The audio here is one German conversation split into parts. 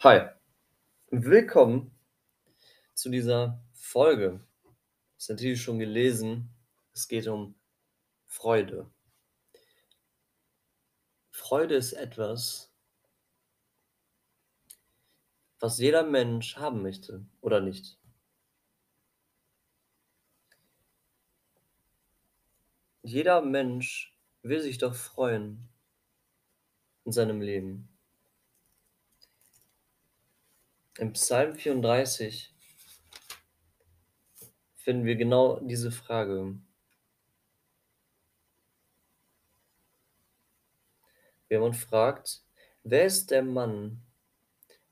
Hi, willkommen zu dieser Folge. Hast natürlich schon gelesen, es geht um Freude. Freude ist etwas was jeder Mensch haben möchte, oder nicht? Jeder Mensch will sich doch freuen in seinem Leben. Im Psalm 34 finden wir genau diese Frage. Wenn man fragt: „Wer ist der Mann,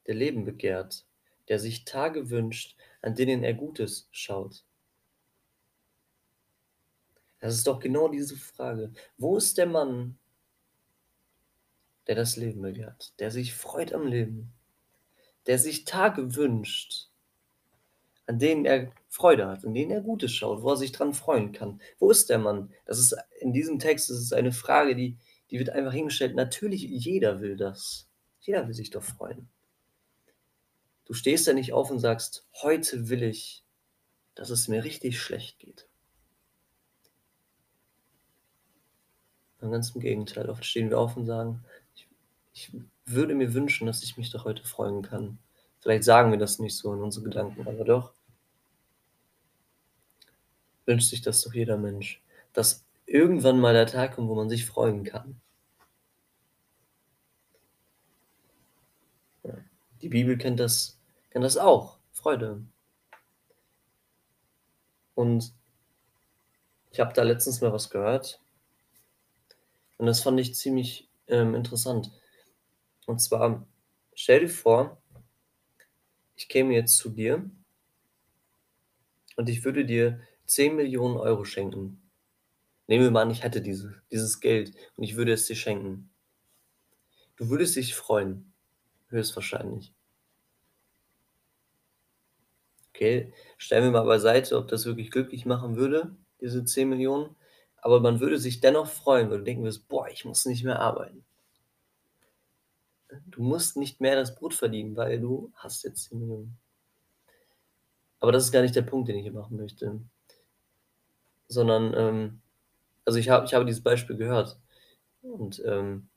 der Leben begehrt, der sich Tage wünscht, an denen er Gutes schaut?“ Das ist doch genau diese Frage. Wo ist der Mann der das Leben begehrt, der sich freut am Leben, der sich Tage wünscht, an denen er Freude hat, in denen er Gutes schaut, wo er sich dran freuen kann. Wo ist der Mann? Das ist in diesem Text das ist eine Frage, die die wird einfach hingestellt. Natürlich, jeder will das. Jeder will sich doch freuen. Du stehst ja nicht auf und sagst: „Heute will ich, dass es mir richtig schlecht geht.“ Ganz im Gegenteil. Oft stehen wir auf und sagen: „Ich würde mir wünschen, dass ich mich doch heute freuen kann.“ Vielleicht sagen wir das nicht so in unseren Gedanken, aber doch wünscht sich das doch jeder Mensch, dass irgendwann mal der Tag kommt, wo man sich freuen kann. Die Bibel kennt das kennt das auch, Freude. Und ich habe da letztens mal was gehört und das fand ich ziemlich, ähm, interessant. Und zwar, stell dir vor ich käme jetzt zu dir und ich würde dir 10.000.000 Euro schenken. Nehmen wir mal an, ich hätte diese dieses Geld und ich würde es dir schenken. Du würdest dich freuen, höchstwahrscheinlich. Okay, stellen wir mal beiseite, ob das wirklich glücklich machen würde, diese 10.000.000, aber man würde sich dennoch freuen, weil du denken würdest: „Boah, ich muss nicht mehr arbeiten.“ Du musst nicht mehr das Brot verdienen, weil du hast jetzt 10.000.000. Aber das ist gar nicht der Punkt, den ich hier machen möchte. Sondern, ähm also, ich habe ich habe dieses Beispiel gehört und, ähm,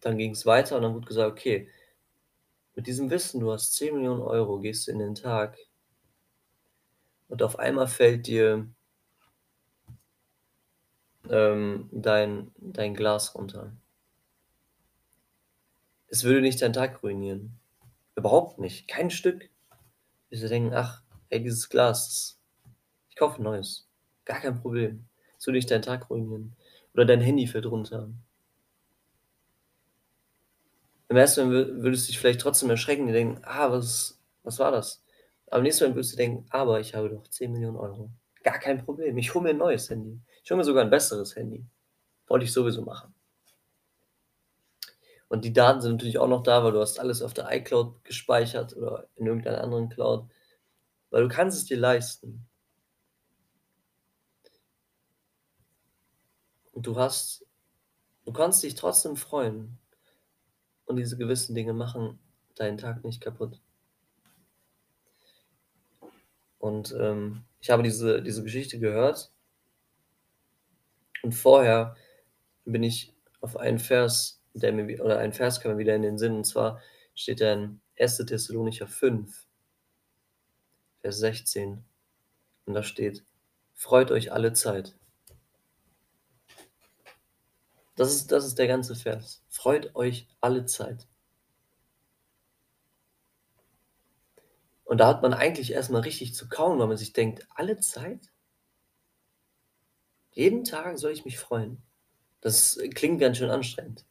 dann ging's weiter und dann wurde gesagt: „Okay, mit diesem Wissen, du hast 10.000.000 Euro, gehst du in den Tag“ „und auf einmal fällt dir“ „ähm, dein dein Glas runter.“ Es würde nicht deinen Tag ruinieren. Überhaupt nicht, kein Stück. Wirst du denken: „Ach, ey, dieses Glas ich kaufe 'n neues. Gar kein Problem.“ Es würde nicht deinen Tag ruinieren. Oder dein Handy fällt runter. Im ersten wür würdest dich vielleicht trotzdem erschrecken und denken: „Ah, was was war das?“ Aber nächstes Mal würdest du denken: „Aber ich habe doch 10.000.000 Euro. Gar kein Problem. Ich hole mir 'n neues Handy. Ich hole mir sogar 'n besseres Handy. Wollte ich sowieso machen.“ Und die Daten sind natürlich auch noch da, weil du hast alles auf der iCloud gespeichert oder in irgendeiner anderen Cloud, weil du kannst es dir leisten. Und du hast du kannst dich trotzdem freuen. Und diese gewissen Dinge machen deinen Tag nicht kaputt. Und, ähm, ich habe diese diese Geschichte gehört und vorher bin ich auf einen Vers, der mir oder ein Vers kam mir wieder in den Sinn, und zwar steht da in 1. Thessalonicher 5 Vers 16 und da steht: „Freut euch alle Zeit.“ Das ist das ist der ganze Vers. Freut euch alle Zeit. Und da hat man eigentlich erst mal richtig zu kauen, weil man sich denkt: „Alle Zeit?“ Jeden Tag soll ich mich freuen? Das klingt ganz schön anstrengend.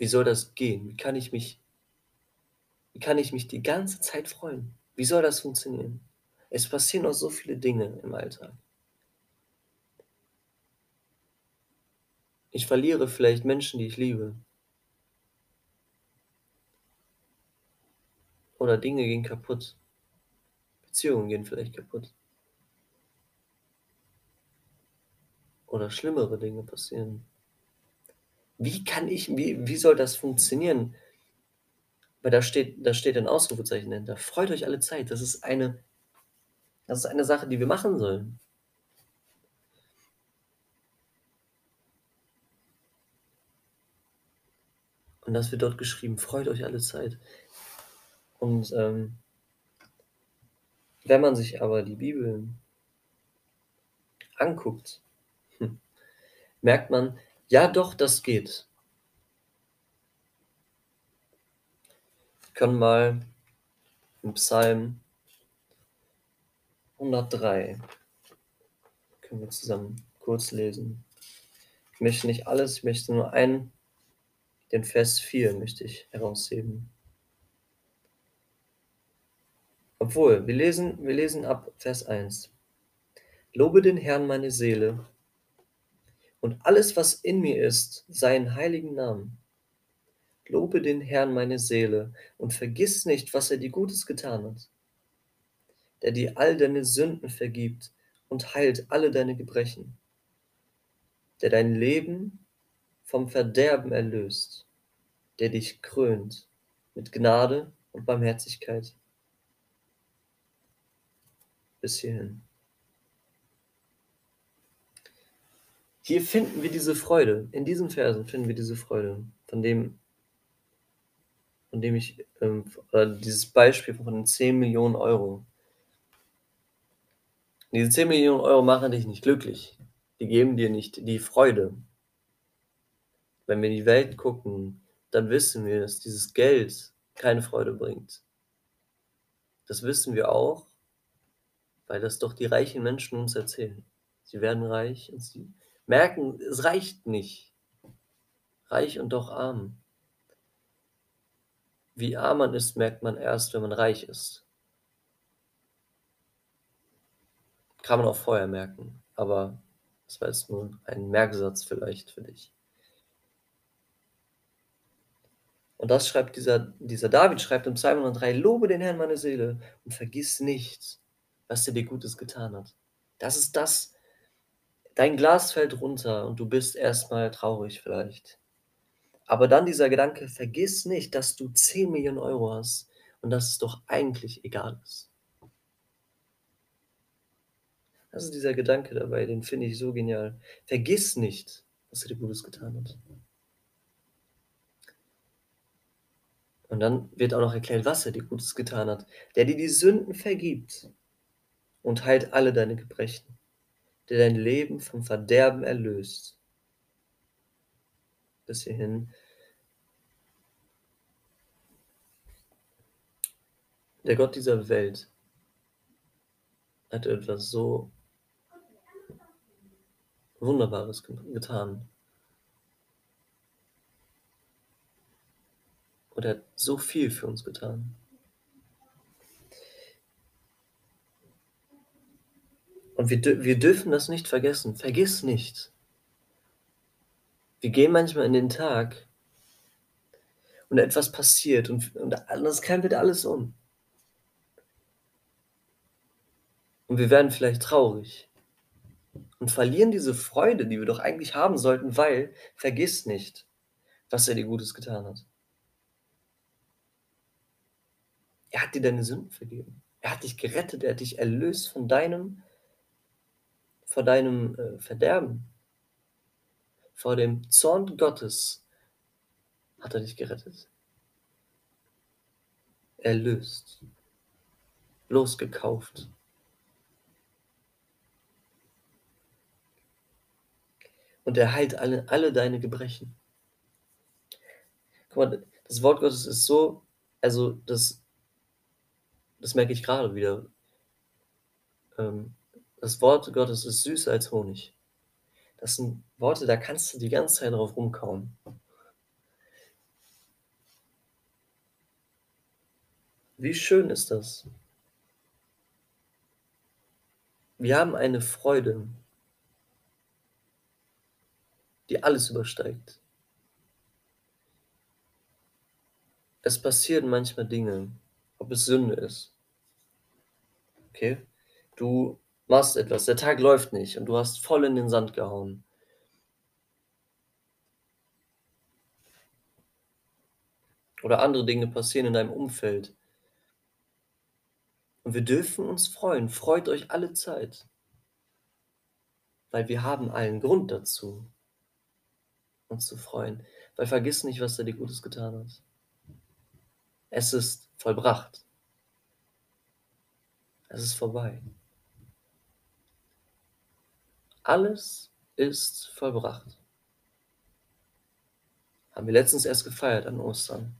Wie soll das gehen? Wie kann ich mich wie kann ich mich die ganze Zeit freuen? Wie soll das funktionieren? Es passieren noch so viele Dinge im Alltag. Ich verliere vielleicht Menschen, die ich liebe. Oder Dinge gehen kaputt. Beziehungen gehen vielleicht kaputt. Oder schlimmere Dinge passieren. Wie kann ich wie wie soll das funktionieren? Weil da steht da steht ein Ausrufezeichen dahinter. Freut euch alle Zeit. Das ist eine das ist eine Sache, die wir machen sollen. Und das wird dort geschrieben: „Freut euch alle Zeit.“ Und, ähm wenn man sich aber die Bibel anguckt, hm, merkt man: Ja doch, das geht. Wir können mal im Psalm 103 können wir zusammen kurz lesen. Ich möchte nicht alles, ich möchte nur einen den Vers 4 möchte ich herausheben. Obwohl, wir lesen wir lesen ab Vers 1. „Lobe den Herrn, meine Seele, und alles, was in mir ist, seinen heiligen Namen. Lobe den Herrn, meine Seele, und vergiss nicht, was er dir Gutes getan hat, der dir all deine Sünden vergibt und heilt alle deine Gebrechen, der dein Leben vom Verderben erlöst, der dich krönt mit Gnade und Barmherzigkeit.“ Bis hierhin. Hier finden wir diese Freude. In diesen Versen finden wir diese Freude, von dem von dem ich, ähm, dieses Beispiel von den 10 Millionen Euro. Diese 10 Millionen Euro machen dich nicht glücklich. Die geben dir nicht die Freude. Wenn wir in die Welt gucken, dann wissen wir, dass dieses Geld keine Freude bringt. Das wissen wir auch, weil das doch die reichen Menschen uns erzählen. Sie werden reich und sie merken, es reicht nicht. Reich und doch arm. Wie arm man ist, merkt man erst, wenn man reich ist. Kann man auch vorher merken, aber das war jetzt nur ein Merksatz vielleicht für dich. Und das schreibt dieser dieser David schreibt im Psalm 103: „Lobe den Herrn, meine Seele, und vergiss nicht, was er dir Gutes getan hat.“ Das ist das dein Glas fällt runter und du bist erst mal traurig vielleicht. Aber dann dieser Gedanke: „Vergiss nicht, dass du 10 Millionen Euro hast und dass es doch eigentlich egal ist.“ Das ist dieser Gedanke dabei, den finde ich so genial. Vergiss nicht, was er dir Gutes getan hat. Und dann wird auch noch erklärt, was er dir Gutes getan hat. Der dir die Sünden vergibt und heilt alle deine Gebrechen, der dein Leben vom Verderben erlöst. Bis hierhin. Der Gott dieser Welt hat etwas so Wunderbares getan. Und er hat so viel für uns getan. Und wir, wir dürfen das nicht vergessen. Vergiss nicht. Wir gehen manchmal in den Tag und etwas passiert und, und das krempelt alles um. Und wir werden vielleicht traurig und verlieren diese Freude, die wir doch eigentlich haben sollten, weil vergiss nicht, was er dir Gutes getan hat. Er hat dir deine Sünden vergeben. Er hat dich gerettet, er hat dich erlöst von deinem, vor deinem äh, Verderben. Vor dem Zorn Gottes hat er dich gerettet. Erlöst. Losgekauft. Und er heilt alle, alle deine Gebrechen. Guck mal, das Wort Gottes ist so, also das das merke ich gerade wieder. Ähm, das Wort Gottes ist süßer als Honig. Das sind Worte, da kannst du die ganze Zeit drauf rumkauen. Wie schön ist das? Wir haben eine Freude, die alles übersteigt. Es passieren manchmal Dinge, ob es Sünde ist. Okay? Du machst etwas, der Tag läuft nicht und du hast voll in den Sand gehauen. oder andere Dinge passieren in deinem Umfeld. Und wir dürfen uns freuen. Freut euch alle Zeit. Weil wir haben allen Grund dazu, uns zu freuen. Weil vergiss nicht, was er dir Gutes getan hat. Es ist vollbracht. Es ist vorbei. Alles ist vollbracht. Haben wir letztens erst gefeiert an Ostern.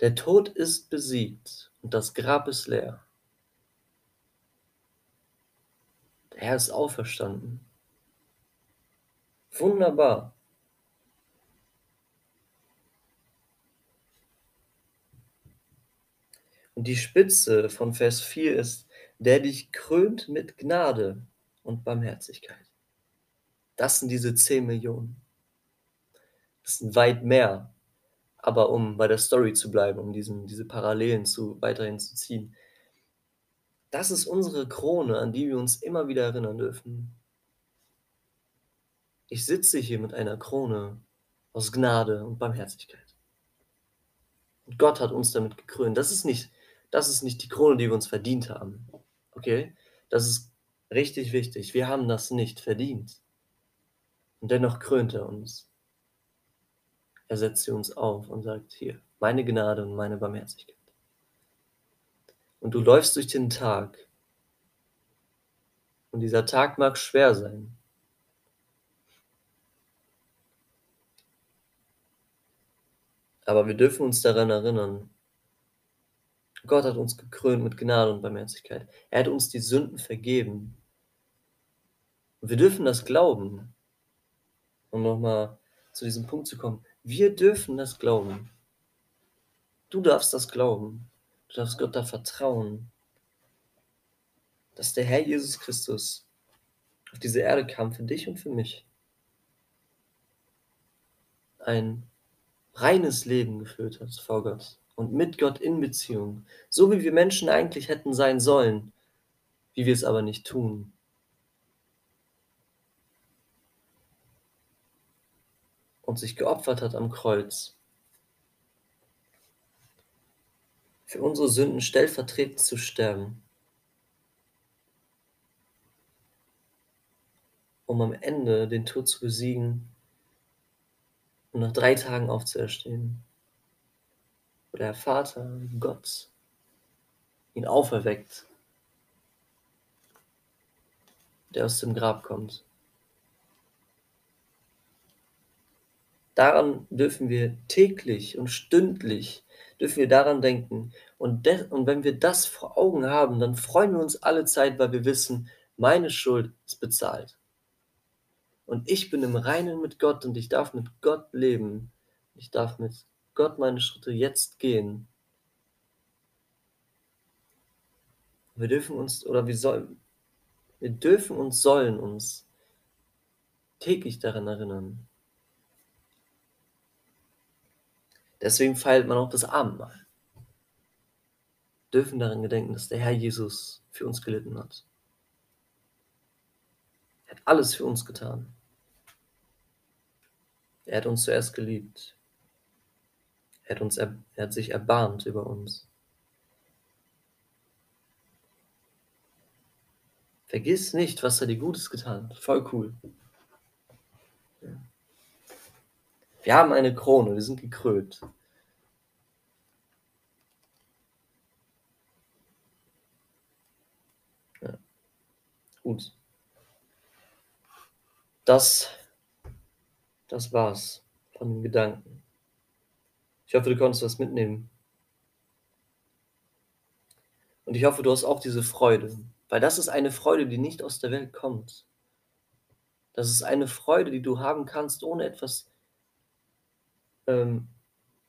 Der Tod ist besiegt und das Grab ist leer. Der Herr ist auferstanden. Wunderbar. Und die Spitze von Vers 4 ist, der dich krönt mit Gnade und Barmherzigkeit. Das sind diese 10 Millionen. Das sind weit mehr. Aber um bei der Story zu bleiben, um diesen, diese Parallelen zu, weiterhin zu ziehen, das ist unsere Krone, an die wir uns immer wieder erinnern dürfen. Ich sitze hier mit einer Krone aus Gnade und Barmherzigkeit. Und Gott hat uns damit gekrönt. Das ist nicht, das ist nicht die Krone, die wir uns verdient haben. Okay? Das ist richtig wichtig. Wir haben das nicht verdient. Und dennoch krönt er uns. Er setzt sie uns auf und sagt, hier, meine Gnade und meine Barmherzigkeit. Und du läufst durch den Tag. Und dieser Tag mag schwer sein. Aber wir dürfen uns daran erinnern, Gott hat uns gekrönt mit Gnade und Barmherzigkeit. Er hat uns die Sünden vergeben. Und wir dürfen das glauben. Um nochmal zu diesem Punkt zu kommen. Wir dürfen das glauben. Du darfst das glauben. Du darfst Gott da vertrauen, dass der Herr Jesus Christus auf diese Erde kam für dich und für mich. Ein reines Leben geführt hat vor Gott und mit Gott in Beziehung, so wie wir Menschen eigentlich hätten sein sollen, wie wir es aber nicht tun. Und sich geopfert hat am Kreuz. Für unsere Sünden stellvertretend zu sterben. Um am Ende den Tod zu besiegen und nach drei Tagen aufzuerstehen der Vater, Gott, ihn auferweckt, der aus dem Grab kommt. Daran dürfen wir täglich und stündlich, dürfen wir daran denken. Und, und wenn wir das vor Augen haben, dann freuen wir uns alle Zeit, weil wir wissen, meine Schuld ist bezahlt. Und ich bin im Reinen mit Gott und ich darf mit Gott leben. Ich darf mit Gott meine Schritte jetzt gehen. Wir dürfen uns, oder wir sollen, wir dürfen und sollen uns täglich daran erinnern. Deswegen feiert man auch das Abendmahl. Wir dürfen daran gedenken, dass der Herr Jesus für uns gelitten hat. Er hat alles für uns getan. Er hat uns zuerst geliebt. Er hat, uns, er hat sich erbarmt über uns. Vergiss nicht, was er dir Gutes getan hat. Voll cool. Wir haben eine Krone, wir sind gekrönt. Ja. Gut. Das, das war's von den Gedanken. Ich hoffe, du konntest was mitnehmen. Und ich hoffe, du hast auch diese Freude, weil das ist eine Freude, die nicht aus der Welt kommt. Das ist eine Freude, die du haben kannst, ohne etwas ähm,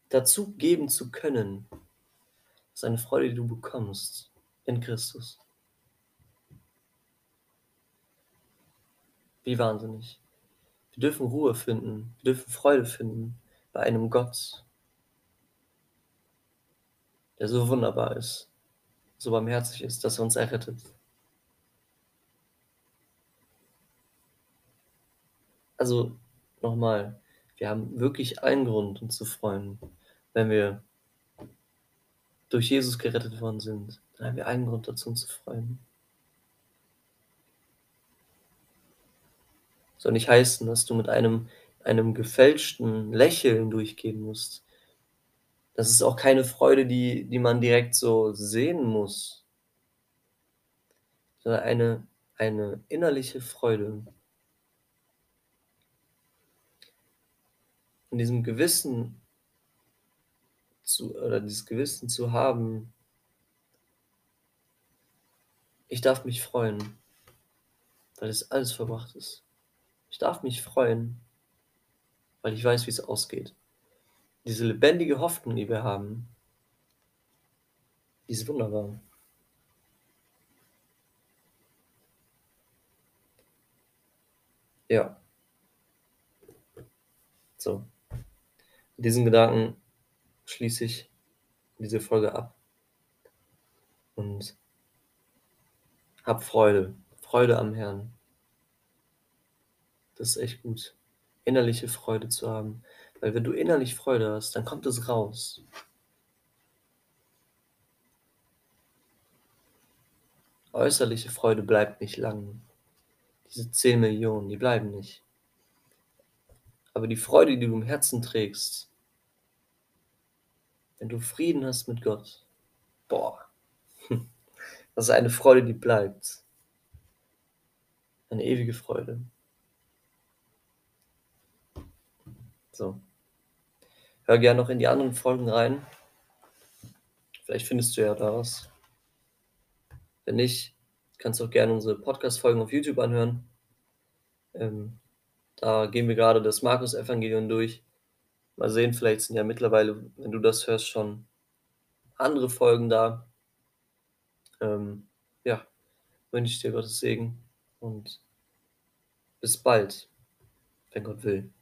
dazu geben zu können. Das ist eine Freude, die du bekommst in Christus. Wie wahnsinnig. Wir dürfen Ruhe finden, wir dürfen Freude finden bei einem Gott, der so wunderbar ist, so barmherzig ist, dass er uns errettet. Also nochmal, wir haben wirklich einen Grund, uns zu freuen, wenn wir durch Jesus gerettet worden sind, dann haben wir einen Grund dazu, uns zu freuen. Soll nicht heißen, dass du mit einem, einem gefälschten Lächeln durchgehen musst. Das ist auch keine Freude, die, die man direkt so sehen muss, sondern eine, eine innerliche Freude. In diesem Gewissen zu, oder dieses Gewissen zu haben, ich darf mich freuen, weil es alles verbracht ist. Ich darf mich freuen, weil ich weiß, wie es ausgeht. Diese lebendige Hoffnung, die wir haben, die ist wunderbar. Ja. So. Mit diesen Gedanken schließe ich diese Folge ab und hab Freude, Freude am Herrn. Das ist echt gut, innerliche Freude zu haben, weil wenn du innerlich Freude hast, dann kommt es raus. Äußerliche Freude bleibt nicht lang. Diese 10 Millionen, die bleiben nicht. Aber die Freude, die du im Herzen trägst, wenn du Frieden hast mit Gott, boah, das ist eine Freude, die bleibt. Eine ewige Freude. So. Hör gerne noch in die anderen Folgen rein. Vielleicht findest du ja da was. Wenn nicht, kannst du auch gerne unsere Podcast-Folgen auf YouTube anhören. Ähm, da gehen wir gerade das Markus-Evangelium durch. Mal sehen, vielleicht sind ja mittlerweile, wenn du das hörst, schon andere Folgen da. Ähm, ja, wünsche ich dir Gottes Segen und bis bald, wenn Gott will.